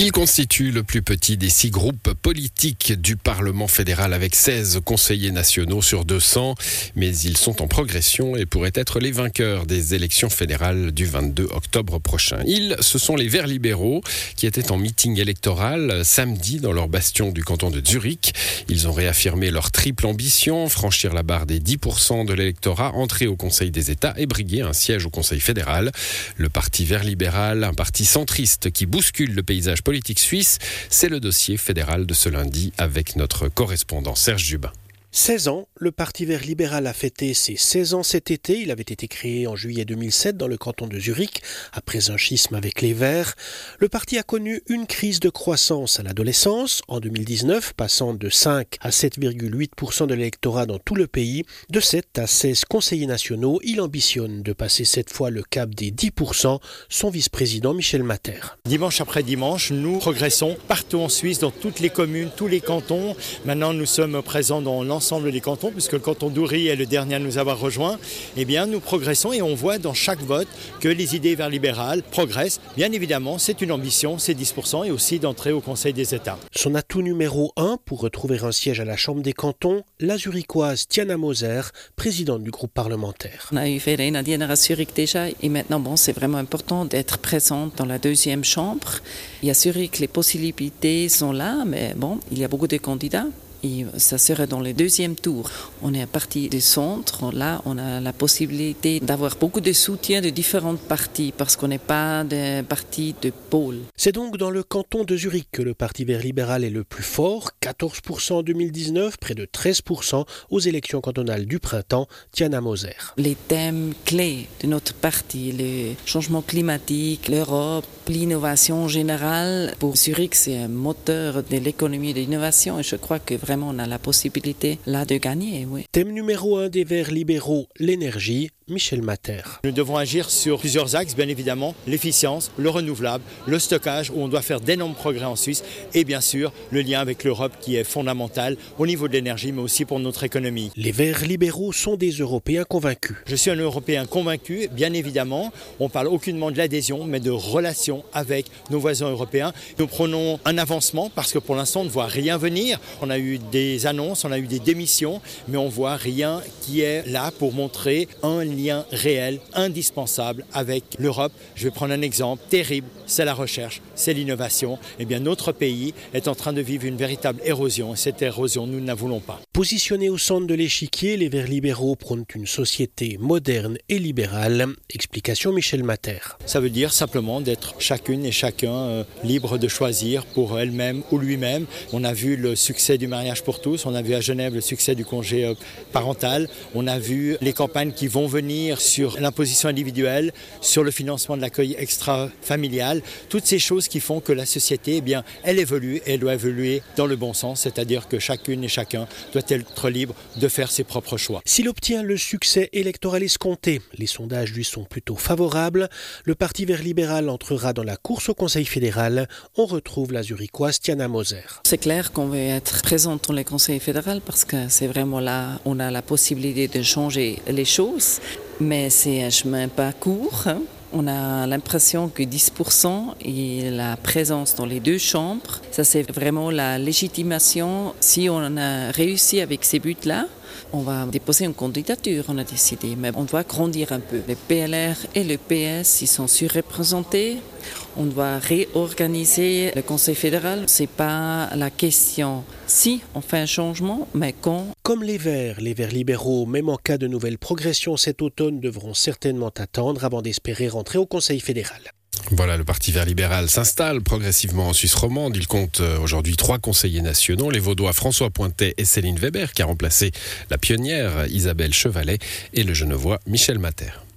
Il constitue le plus petit des six groupes politiques du Parlement fédéral avec 16 conseillers nationaux sur 200, mais ils sont en progression et pourraient être les vainqueurs des élections fédérales du 22 octobre prochain. Ils, ce sont les Verts libéraux qui étaient en meeting électoral samedi dans leur bastion du canton de Zurich. Ils ont réaffirmé leur triple ambition, franchir la barre des 10% de l'électorat, entrer au Conseil des États et briguer un siège au Conseil fédéral. Le parti Vert libéral, un parti centriste qui bouscule le paysage politique suisse. C'est le dossier fédéral de ce lundi avec notre correspondant Serge Jubin. 16 ans, le Parti vert libéral a fêté ses 16 ans cet été. Il avait été créé en juillet 2007 dans le canton de Zurich, après un schisme avec les Verts. Le parti a connu une crise de croissance à l'adolescence, en 2019, passant de 5 à 7,8% de l'électorat dans tout le pays. De 7 à 16 conseillers nationaux, il ambitionne de passer cette fois le cap des 10%, son vice-président Michel Mater. Dimanche après dimanche, nous progressons partout en Suisse, dans toutes les communes, tous les cantons. Maintenant, nous sommes présents dans l'ensemble des cantons, puisque le canton d'Oury est le dernier à nous avoir rejoint, eh bien, nous progressons et on voit dans chaque vote que les idées vers libérales progressent. Bien évidemment, c'est une ambition, c'est 10% et aussi d'entrer au Conseil des États. Son atout numéro 1 pour retrouver un siège à la Chambre des cantons, la zurichoise Tiana Moser, présidente du groupe parlementaire. On a eu Verena Diener à Zurich déjà et maintenant, bon, c'est vraiment important d'être présente dans la deuxième chambre. Il y a Zurich, les possibilités sont là, mais bon, il y a beaucoup de candidats. Et ça serait dans le deuxième tour. On est un parti de centre. Là, on a la possibilité d'avoir beaucoup de soutien de différentes partis parce qu'on n'est pas des parti de pôle. C'est donc dans le canton de Zurich que le Parti vert libéral est le plus fort. 14% en 2019, près de 13% aux élections cantonales du printemps. Tiana Moser. Les thèmes clés de notre parti, le changement climatique, l'Europe, l'innovation générale. Pour Zurich, c'est un moteur de l'économie de l'innovation et je crois que vraiment on a la possibilité là de gagner. Thème numéro un des Verts libéraux, l'énergie. Michel Mater. Nous devons agir sur plusieurs axes, bien évidemment, l'efficience, le renouvelable, le stockage, où on doit faire d'énormes progrès en Suisse, et bien sûr le lien avec l'Europe qui est fondamental au niveau de l'énergie, mais aussi pour notre économie. Les Verts libéraux sont des Européens convaincus. Je suis un Européen convaincu, bien évidemment. On parle aucunement de l'adhésion, mais de relations avec nos voisins européens. Nous prenons un avancement parce que pour l'instant, on ne voit rien venir. On a eu des annonces, on a eu des démissions, mais on voit rien qui est là pour montrer un lien réel, indispensable avec l'Europe. Je vais prendre un exemple terrible, c'est la recherche, c'est l'innovation. Eh bien, notre pays est en train de vivre une véritable érosion et cette érosion, nous ne la voulons pas. Positionnés au centre de l'échiquier, les Verts libéraux prônent une société moderne et libérale. Explication Michel Mater. Ça veut dire simplement d'être chacune et chacun euh, libre de choisir pour elle-même ou lui-même. On a vu le succès du mariage pour tous, on a vu à Genève le succès du congé euh, parental, on a vu les campagnes qui vont venir sur l'imposition individuelle, sur le financement de l'accueil extra-familial, toutes ces choses qui font que la société, eh bien, elle évolue et elle doit évoluer dans le bon sens, c'est-à-dire que chacune et chacun doit être libre de faire ses propres choix. S'il obtient le succès électoral escompté, les sondages lui sont plutôt favorables, le Parti vert libéral entrera dans la course au Conseil fédéral. On retrouve la Zurichoise Tiana Moser. C'est clair qu'on veut être présent dans le Conseil fédéral parce que c'est vraiment là on a la possibilité de changer les choses mais c'est un chemin pas court. Hein. On a l'impression que 10% et la présence dans les deux chambres, ça c'est vraiment la légitimation. Si on a réussi avec ces buts-là, on va déposer une candidature, on a décidé, mais on doit grandir un peu. Le PLR et le PS, ils sont surreprésentés. On doit réorganiser le Conseil fédéral. C'est pas la question si on fait un changement, mais quand. Comme les Verts, les Verts libéraux, même en cas de nouvelle progression cet automne, devront certainement attendre avant d'espérer rentrer au Conseil fédéral. Voilà, le Parti vert libéral s'installe progressivement en Suisse romande. Il compte euh, aujourd'hui trois conseillers nationaux, les Vaudois François Pointet et Céline Weber, qui a remplacé la pionnière Isabelle Chevalet, et le Genevois Michel Mater.